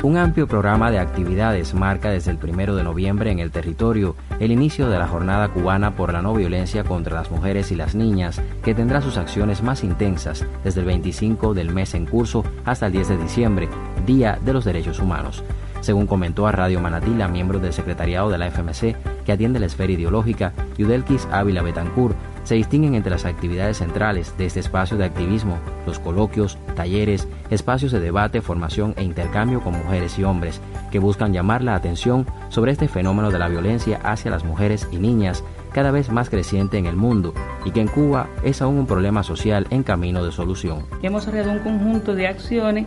Un amplio programa de actividades marca desde el primero de noviembre en el territorio el inicio de la Jornada Cubana por la No Violencia contra las Mujeres y las Niñas, que tendrá sus acciones más intensas desde el 25 del mes en curso hasta el 10 de diciembre, Día de los Derechos Humanos. Según comentó a Radio Manatí la miembro del secretariado de la FMC que atiende la esfera ideológica, Yudelkis Ávila Betancourt, se distinguen entre las actividades centrales de este espacio de activismo los coloquios, talleres, espacios de debate, formación e intercambio con mujeres y hombres, que buscan llamar la atención sobre este fenómeno de la violencia hacia las mujeres y niñas, cada vez más creciente en el mundo y que en Cuba es aún un problema social en camino de solución. Hemos realizado un conjunto de acciones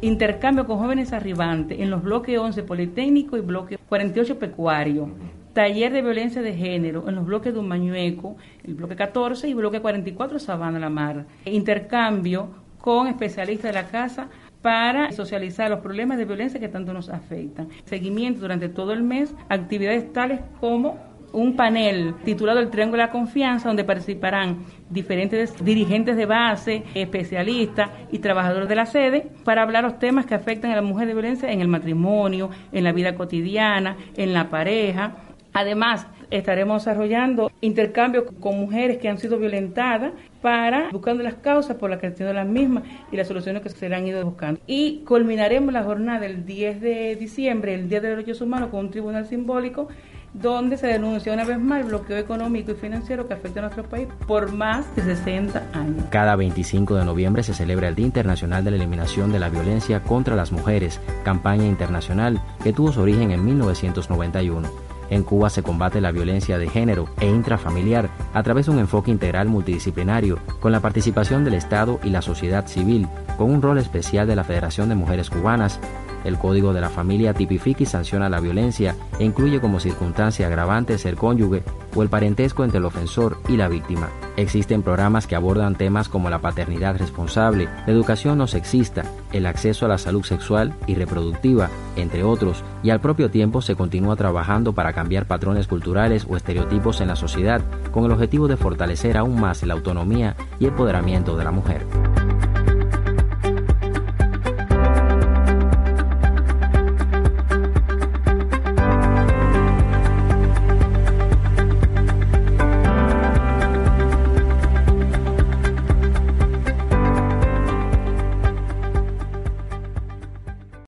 intercambio con jóvenes arribantes en los bloques 11 Politécnico y bloque 48 Pecuario, taller de violencia de género en los bloques de Umañueco, el bloque 14 y bloque 44 Sabana La Mar. Intercambio con especialistas de la casa para socializar los problemas de violencia que tanto nos afectan. Seguimiento durante todo el mes, actividades tales como un panel titulado El Triángulo de la Confianza, donde participarán diferentes dirigentes de base, especialistas y trabajadores de la sede para hablar los temas que afectan a la mujer de violencia en el matrimonio, en la vida cotidiana, en la pareja. Además, estaremos desarrollando intercambios con mujeres que han sido violentadas para buscando las causas por las que han sido las mismas y las soluciones que se han ido buscando. Y culminaremos la jornada del 10 de diciembre, el Día de los Derechos Humanos, con un tribunal simbólico donde se denuncia una vez más el bloqueo económico y financiero que afecta a nuestro país por más de 60 años. Cada 25 de noviembre se celebra el Día Internacional de la Eliminación de la Violencia contra las Mujeres, campaña internacional que tuvo su origen en 1991. En Cuba se combate la violencia de género e intrafamiliar a través de un enfoque integral multidisciplinario, con la participación del Estado y la sociedad civil, con un rol especial de la Federación de Mujeres Cubanas, el Código de la Familia tipifica y sanciona la violencia e incluye como circunstancia agravante ser cónyuge o el parentesco entre el ofensor y la víctima. Existen programas que abordan temas como la paternidad responsable, la educación no sexista, el acceso a la salud sexual y reproductiva, entre otros, y al propio tiempo se continúa trabajando para cambiar patrones culturales o estereotipos en la sociedad con el objetivo de fortalecer aún más la autonomía y empoderamiento de la mujer.